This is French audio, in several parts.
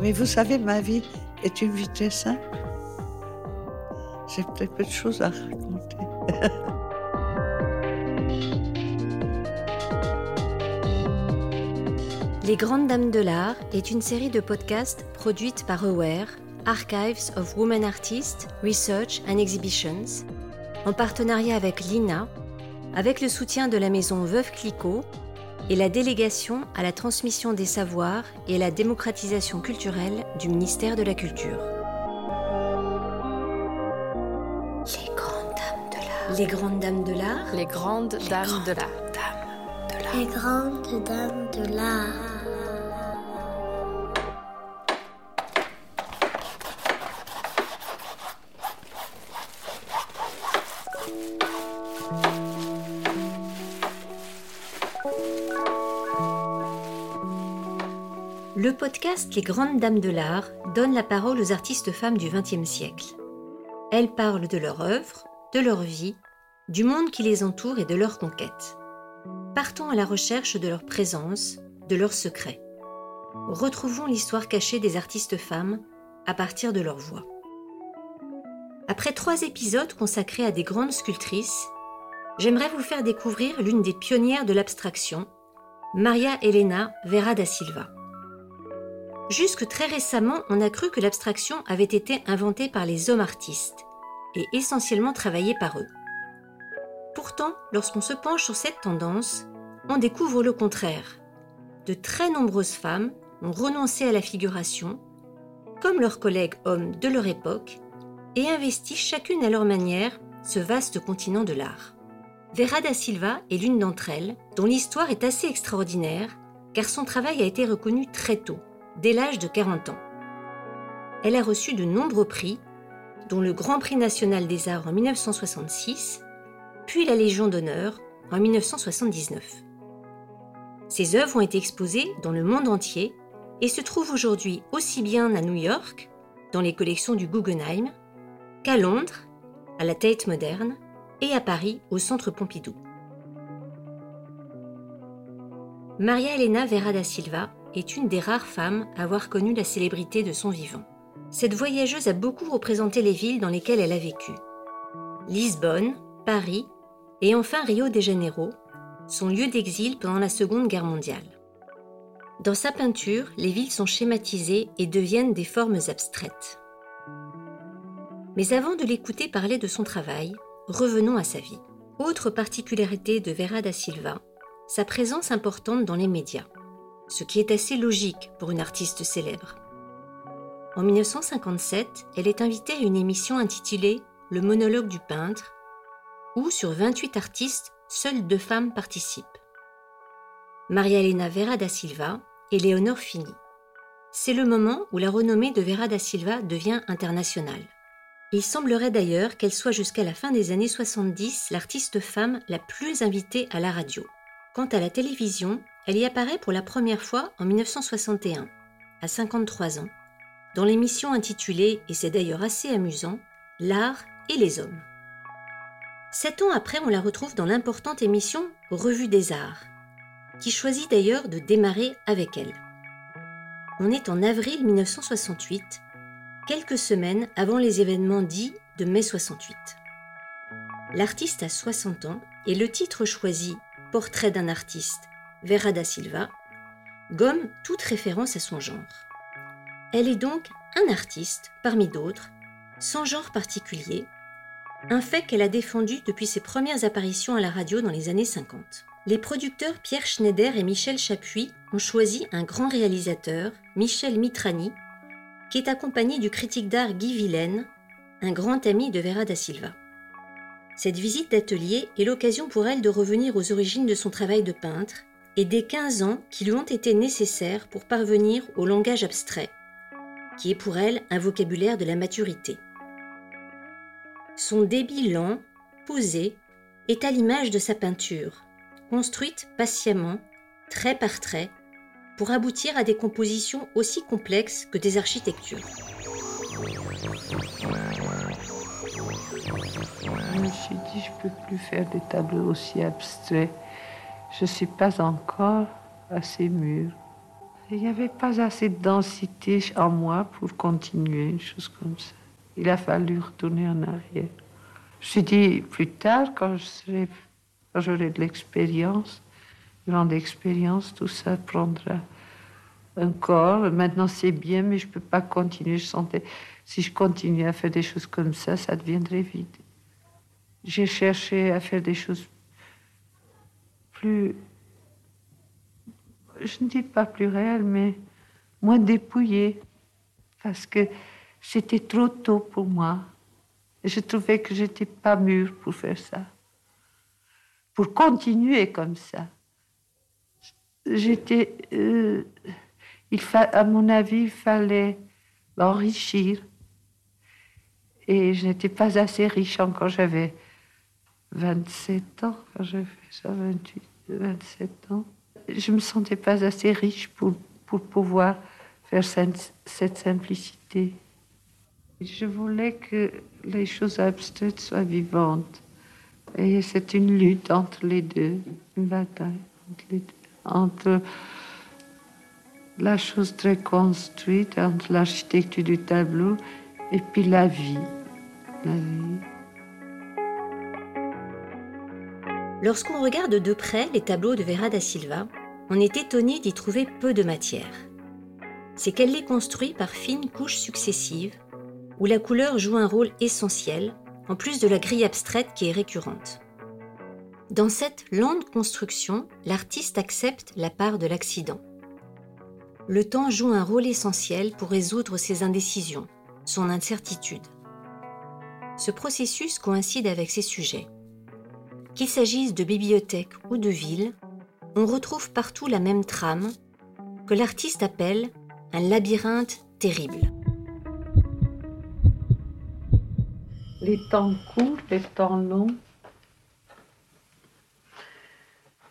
Mais vous savez, ma vie est une très simple. J'ai peut-être peu de choses à raconter. Les Grandes Dames de l'Art est une série de podcasts produite par Aware, Archives of Women Artists, Research and Exhibitions, en partenariat avec l'INA, avec le soutien de la maison Veuve Clicquot et la délégation à la transmission des savoirs et à la démocratisation culturelle du ministère de la Culture. Les grandes dames de l'art. Les grandes dames de l'art. Les grandes dames de l'art. Les grandes dames de l'art. Podcast Les Grandes Dames de l'Art donne la parole aux artistes femmes du XXe siècle. Elles parlent de leur œuvre, de leur vie, du monde qui les entoure et de leurs conquêtes. Partons à la recherche de leur présence, de leurs secrets. Retrouvons l'histoire cachée des artistes femmes à partir de leur voix. Après trois épisodes consacrés à des grandes sculptrices, j'aimerais vous faire découvrir l'une des pionnières de l'abstraction, Maria Elena Vera da Silva. Jusque très récemment, on a cru que l'abstraction avait été inventée par les hommes artistes et essentiellement travaillée par eux. Pourtant, lorsqu'on se penche sur cette tendance, on découvre le contraire. De très nombreuses femmes ont renoncé à la figuration, comme leurs collègues hommes de leur époque, et investi chacune à leur manière ce vaste continent de l'art. Vera da Silva est l'une d'entre elles, dont l'histoire est assez extraordinaire, car son travail a été reconnu très tôt dès l'âge de 40 ans. Elle a reçu de nombreux prix, dont le Grand Prix national des arts en 1966, puis la Légion d'honneur en 1979. Ses œuvres ont été exposées dans le monde entier et se trouvent aujourd'hui aussi bien à New York, dans les collections du Guggenheim, qu'à Londres, à la Tate Moderne, et à Paris, au Centre Pompidou. Maria Elena Vera da Silva est une des rares femmes à avoir connu la célébrité de son vivant. Cette voyageuse a beaucoup représenté les villes dans lesquelles elle a vécu. Lisbonne, Paris et enfin Rio de Janeiro, son lieu d'exil pendant la Seconde Guerre mondiale. Dans sa peinture, les villes sont schématisées et deviennent des formes abstraites. Mais avant de l'écouter parler de son travail, revenons à sa vie. Autre particularité de Vera da Silva, sa présence importante dans les médias ce qui est assez logique pour une artiste célèbre. En 1957, elle est invitée à une émission intitulée Le monologue du peintre, où sur 28 artistes, seules deux femmes participent. Maria Elena Vera da Silva et Léonore Fini. C'est le moment où la renommée de Vera da Silva devient internationale. Il semblerait d'ailleurs qu'elle soit jusqu'à la fin des années 70 l'artiste femme la plus invitée à la radio. Quant à la télévision, elle y apparaît pour la première fois en 1961, à 53 ans, dans l'émission intitulée, et c'est d'ailleurs assez amusant, L'art et les hommes. Sept ans après, on la retrouve dans l'importante émission Revue des arts, qui choisit d'ailleurs de démarrer avec elle. On est en avril 1968, quelques semaines avant les événements dits de mai 68. L'artiste a 60 ans et le titre choisi, Portrait d'un artiste, Vera da Silva, gomme toute référence à son genre. Elle est donc un artiste parmi d'autres, sans genre particulier, un fait qu'elle a défendu depuis ses premières apparitions à la radio dans les années 50. Les producteurs Pierre Schneider et Michel Chapuis ont choisi un grand réalisateur, Michel Mitrani, qui est accompagné du critique d'art Guy Villaine, un grand ami de Vera da Silva. Cette visite d'atelier est l'occasion pour elle de revenir aux origines de son travail de peintre et des 15 ans qui lui ont été nécessaires pour parvenir au langage abstrait, qui est pour elle un vocabulaire de la maturité. Son débit lent, posé, est à l'image de sa peinture, construite patiemment, trait par trait, pour aboutir à des compositions aussi complexes que des architectures. Suis dit, je peux plus faire des tableaux aussi abstraits je ne suis pas encore assez mûre. Il n'y avait pas assez de densité en moi pour continuer une chose comme ça. Il a fallu retourner en arrière. Je suis dit, plus tard, quand j'aurai de l'expérience, grande expérience, tout ça prendra un corps. Maintenant, c'est bien, mais je ne peux pas continuer. Je sentais, si je continue à faire des choses comme ça, ça deviendrait vide. J'ai cherché à faire des choses plus, je ne dis pas plus réelles, mais moins dépouillées, parce que c'était trop tôt pour moi. Je trouvais que j'étais pas mûre pour faire ça, pour continuer comme ça. J'étais, euh, il à mon avis, il fallait l'enrichir. Et je n'étais pas assez riche encore. J'avais 27 ans quand j'ai fait ça, 28, 27 ans. Je me sentais pas assez riche pour, pour pouvoir faire cette, simplicité. Je voulais que les choses abstraites soient vivantes. Et c'est une lutte entre les deux, une bataille entre. Entre la chose très construite, entre l'architecture du tableau et puis la vie. La vie. Lorsqu'on regarde de près les tableaux de Vera da Silva, on est étonné d'y trouver peu de matière. C'est qu'elle les construit par fines couches successives, où la couleur joue un rôle essentiel, en plus de la grille abstraite qui est récurrente. Dans cette lente construction, l'artiste accepte la part de l'accident. Le temps joue un rôle essentiel pour résoudre ses indécisions, son incertitude. Ce processus coïncide avec ses sujets. Qu'il s'agisse de bibliothèque ou de ville, on retrouve partout la même trame que l'artiste appelle un labyrinthe terrible. les temps courts, les temps longs.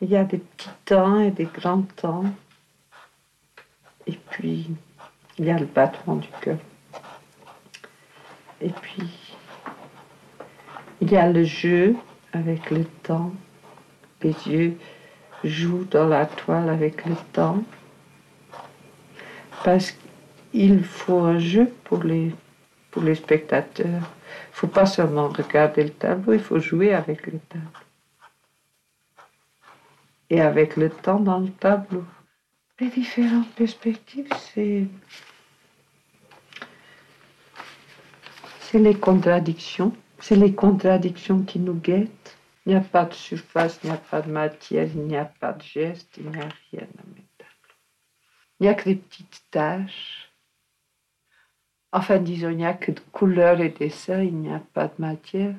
Il y a des petits temps et des grands temps. Et puis, il y a le battement du cœur. Et puis, il y a le jeu avec le temps. Les yeux jouent dans la toile avec le temps. Parce qu'il faut un jeu pour les, pour les spectateurs. Il ne faut pas seulement regarder le tableau, il faut jouer avec le tableau. Et avec le temps dans le tableau. Les différentes perspectives, c'est. C'est les contradictions. C'est les contradictions qui nous guettent. Il n'y a pas de surface, il n'y a pas de matière, il n'y a pas de geste, il n'y a rien mes tableaux. Il n'y a que des petites taches Enfin, disons, il n'y a que de couleurs et dessins, il n'y a pas de matière,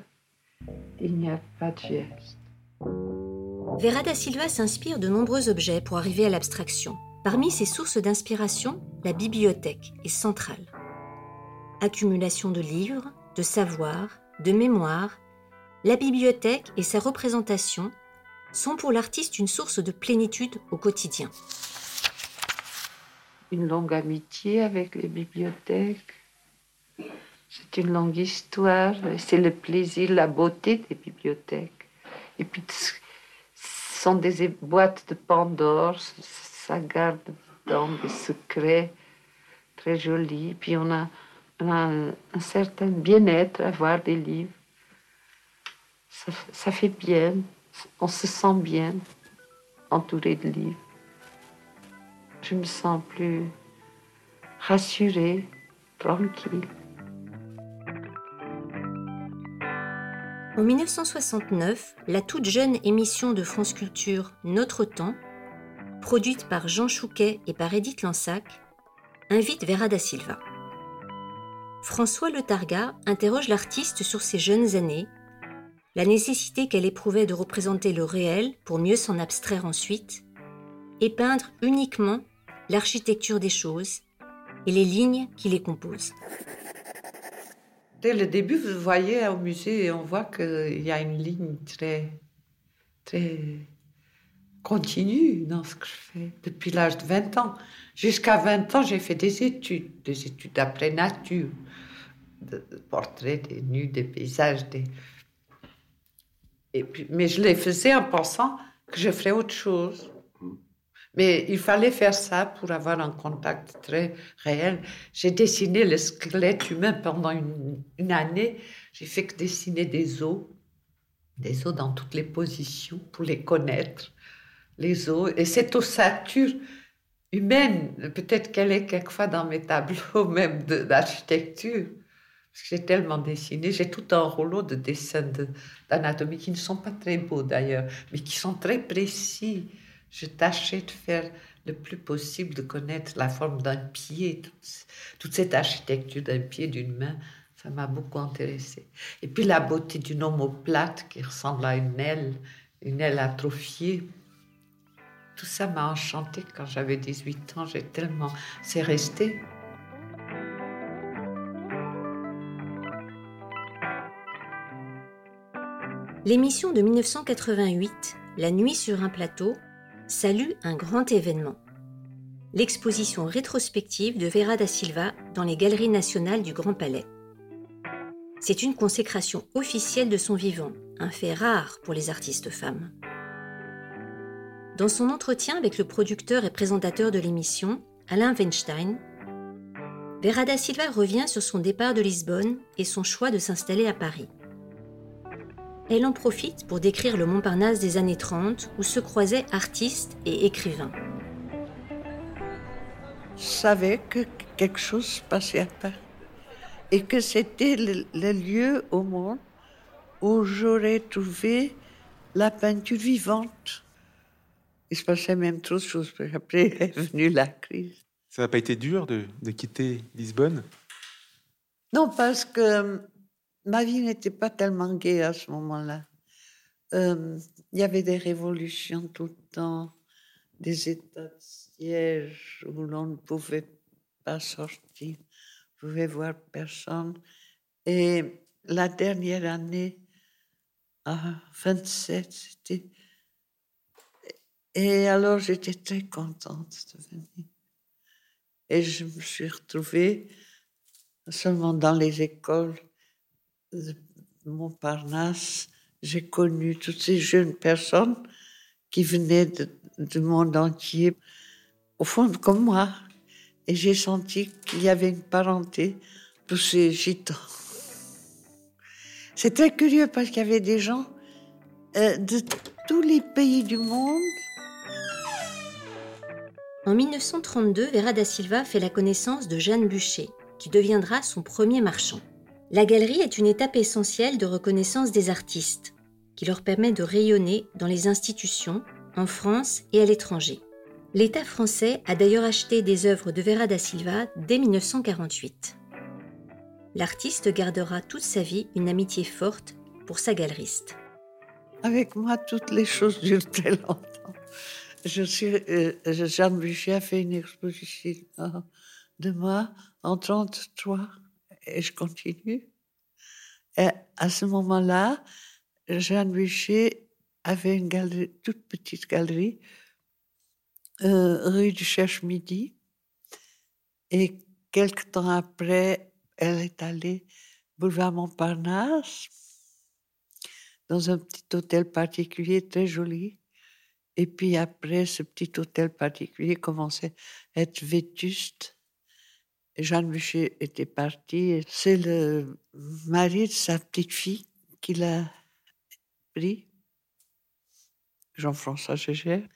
il n'y a pas de geste. Vera da Silva s'inspire de nombreux objets pour arriver à l'abstraction. Parmi ses sources d'inspiration, la bibliothèque est centrale. Accumulation de livres, de savoir, de mémoire, la bibliothèque et sa représentation sont pour l'artiste une source de plénitude au quotidien. Une longue amitié avec les bibliothèques, c'est une longue histoire. C'est le plaisir, la beauté des bibliothèques. Et puis, ce sont des boîtes de Pandore. Ça garde dedans des secrets très jolis. Puis, on a, un, certain bien-être à voir des livres. Ça, fait bien. On se sent bien entouré de livres. Je me sens plus rassurée, tranquille. En 1969, la toute jeune émission de France Culture Notre Temps, produite par Jean Chouquet et par Edith Lansac, invite Vera da Silva. François Le Targa interroge l'artiste sur ses jeunes années, la nécessité qu'elle éprouvait de représenter le réel pour mieux s'en abstraire ensuite, et peindre uniquement l'architecture des choses et les lignes qui les composent. Dès le début, vous voyez au musée, on voit qu'il y a une ligne très, très continue dans ce que je fais depuis l'âge de 20 ans. Jusqu'à 20 ans, j'ai fait des études, des études d'après nature, de, portraits, des nus, des paysages, des... Et puis, mais je les faisais en pensant que je ferais autre chose. Mais il fallait faire ça pour avoir un contact très réel. J'ai dessiné le squelette humain pendant une, une année. J'ai fait que dessiner des os, des os dans toutes les positions pour les connaître, les os. Et cette ossature humaine, peut-être qu'elle est quelquefois dans mes tableaux même d'architecture. J'ai tellement dessiné, j'ai tout un rouleau de dessins d'anatomie qui ne sont pas très beaux d'ailleurs, mais qui sont très précis. Je tâchais de faire le plus possible de connaître la forme d'un pied, toute, cette architecture d'un pied, d'une main. Ça m'a beaucoup intéressé. Et puis la beauté d'une omoplate qui ressemble à une aile, une aile atrophiée. Tout ça m'a enchanté quand j'avais 18 ans. J'ai tellement. C'est resté. L'émission de 1988, La nuit sur un plateau, salue un grand événement. L'exposition rétrospective de Vera da Silva dans les Galeries nationales du Grand Palais. C'est une consécration officielle de son vivant, un fait rare pour les artistes femmes. Dans son entretien avec le producteur et présentateur de l'émission, Alain Weinstein, Vera da Silva revient sur son départ de Lisbonne et son choix de s'installer à Paris. Elle en profite pour décrire le Montparnasse des années 30 où se croisaient artistes et écrivains. Je savais que quelque chose se passait à Paris et que c'était le, lieu au monde où j'aurais trouvé la peinture vivante. Il se passait même trop de choses. Après est venue la crise. Ça n'a pas été dur de, de quitter Lisbonne? Non, parce que ma vie n'était pas tellement gaie à ce moment-là. Euh, il y avait des révolutions tout le temps, des états de siège où l'on ne pouvait pas sortir, ne pouvait voir personne. Et la dernière année, à 27, c'était. Et alors j'étais très contente de venir. Et je me suis retrouvée seulement dans les écoles Montparnasse, j'ai connu toutes ces jeunes personnes qui venaient du monde entier, au fond comme moi. Et j'ai senti qu'il y avait une parenté pour ces gitans. C'est très curieux parce qu'il y avait des gens euh, de tous les pays du monde. En 1932, Vera da Silva fait la connaissance de Jeanne Bûcher, qui deviendra son premier marchand. La galerie est une étape essentielle de reconnaissance des artistes, qui leur permet de rayonner dans les institutions, en France et à l'étranger. L'État français a d'ailleurs acheté des œuvres de Vera da Silva dès 1948. L'artiste gardera toute sa vie une amitié forte pour sa galeriste. Avec moi, toutes les choses durent très longtemps. Je suis, euh, Jeanne Buchet a fait une exposition de moi en 1933 et je continue. Et à ce moment-là, Jeanne Bûcher avait une galerie, toute petite galerie, euh, rue du Cherche-Midi. Et quelque temps après, elle est allée boulevard Montparnasse, dans un petit hôtel particulier très joli. Et puis après, ce petit hôtel particulier commençait à être vétuste. Jeanne Bûcher était partie. C'est le mari de sa petite fille qui l'a pris, Jean-François Gégère.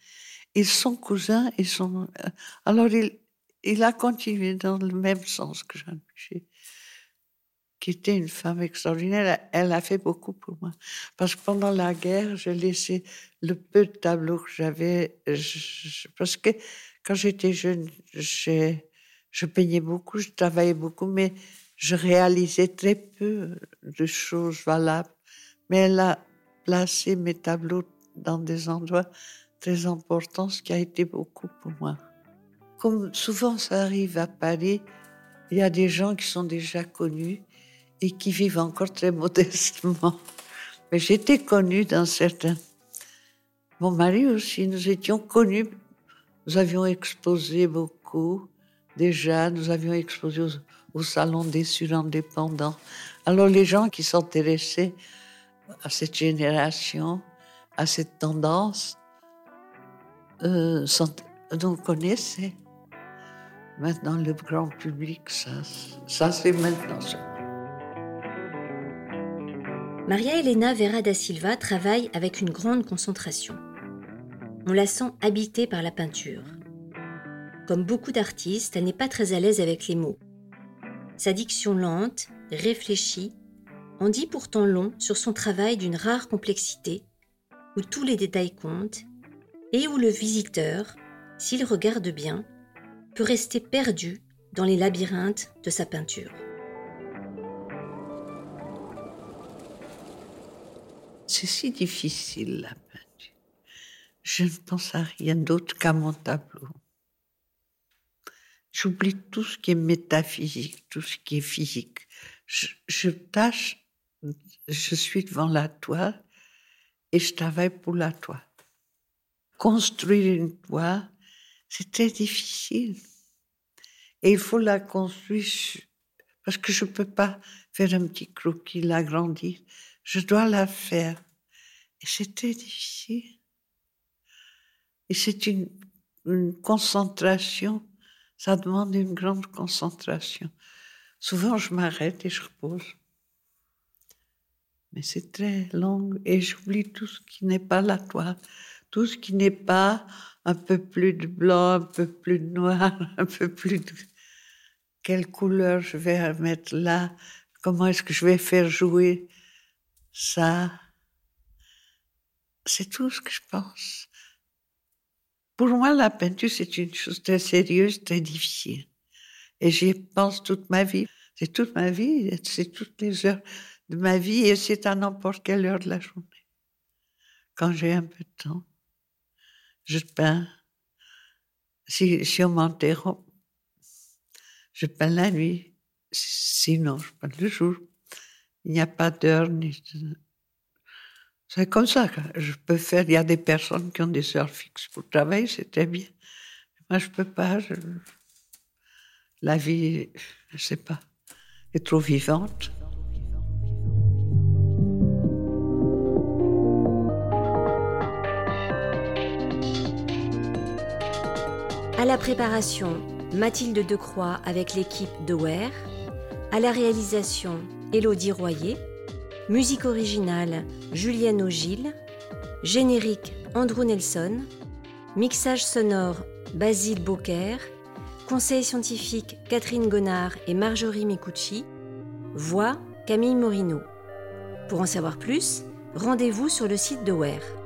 Ils sont cousins, ils sont. Euh, alors il, il a continué dans le même sens que Jeanne Bûcher, qui était une femme extraordinaire. Elle a fait beaucoup pour moi. Parce que pendant la guerre, j'ai laissé le peu de tableaux que j'avais. Parce que quand j'étais jeune, j'ai je peignais beaucoup, je travaillais beaucoup, mais je réalisais très peu de choses valables. Mais elle a placé mes tableaux dans des endroits très importants, ce qui a été beaucoup pour moi. Comme souvent ça arrive à Paris, il y a des gens qui sont déjà connus et qui vivent encore très modestement. Mais j'étais connue dans certains. Mon mari aussi, nous étions connus. Nous avions exposé beaucoup. Déjà, nous avions exposé au, Salon des surindépendants. Alors les gens qui s'intéressaient à cette génération, à cette tendance, euh, on connaissait. Maintenant, le grand public, ça, ça c'est maintenant ça. Maria Elena Vera da Silva travaille avec une grande concentration. On la sent habitée par la peinture. Comme beaucoup d'artistes, elle n'est pas très à l'aise avec les mots. Sa diction lente, réfléchie, en dit pourtant long sur son travail d'une rare complexité, où tous les détails comptent, et où le visiteur, s'il regarde bien, peut rester perdu dans les labyrinthes de sa peinture. C'est si difficile la peinture. Je ne pense à rien d'autre qu'à mon tableau. J'oublie tout ce qui est métaphysique, tout ce qui est physique. Je, tâche, je suis devant la toile et je travaille pour la toile. Construire une toile, c'est très difficile. Et il faut la construire parce que je ne peux pas faire un petit croquis, l'agrandir. Je dois la faire. Et c'est très difficile. Et c'est une concentration ça demande une grande concentration. Souvent, je m'arrête et je repose. Mais c'est très long et j'oublie tout ce qui n'est pas la toile, tout ce qui n'est pas un peu plus de blanc, un peu plus de noir, un peu plus de... Quelle couleur je vais mettre là Comment est-ce que je vais faire jouer ça C'est tout ce que je pense. Pour moi, la peinture, c'est une chose très sérieuse, très difficile. Et j'y pense toute ma vie. C'est toute ma vie, c'est toutes les heures de ma vie et c'est à n'importe quelle heure de la journée. Quand j'ai un peu de temps, je peins. Si, on m'interrompt, je peins la nuit. Sinon, je peins le jour. Il n'y a pas d'heure ni de... C'est comme ça je peux faire. Il y a des personnes qui ont des heures fixes pour travailler, c'est très bien. Moi, je peux pas. La vie, je sais pas, est trop vivante. À la préparation, Mathilde Decroix avec l'équipe de Ware. À la réalisation, Élodie Royer. Musique originale Julienne Ogil. Générique Andrew Nelson. Mixage sonore Basile Beaucaire. Conseil scientifique Catherine Gonard et Marjorie Micucci. Voix Camille Morino. Pour en savoir plus, rendez-vous sur le site de WARE.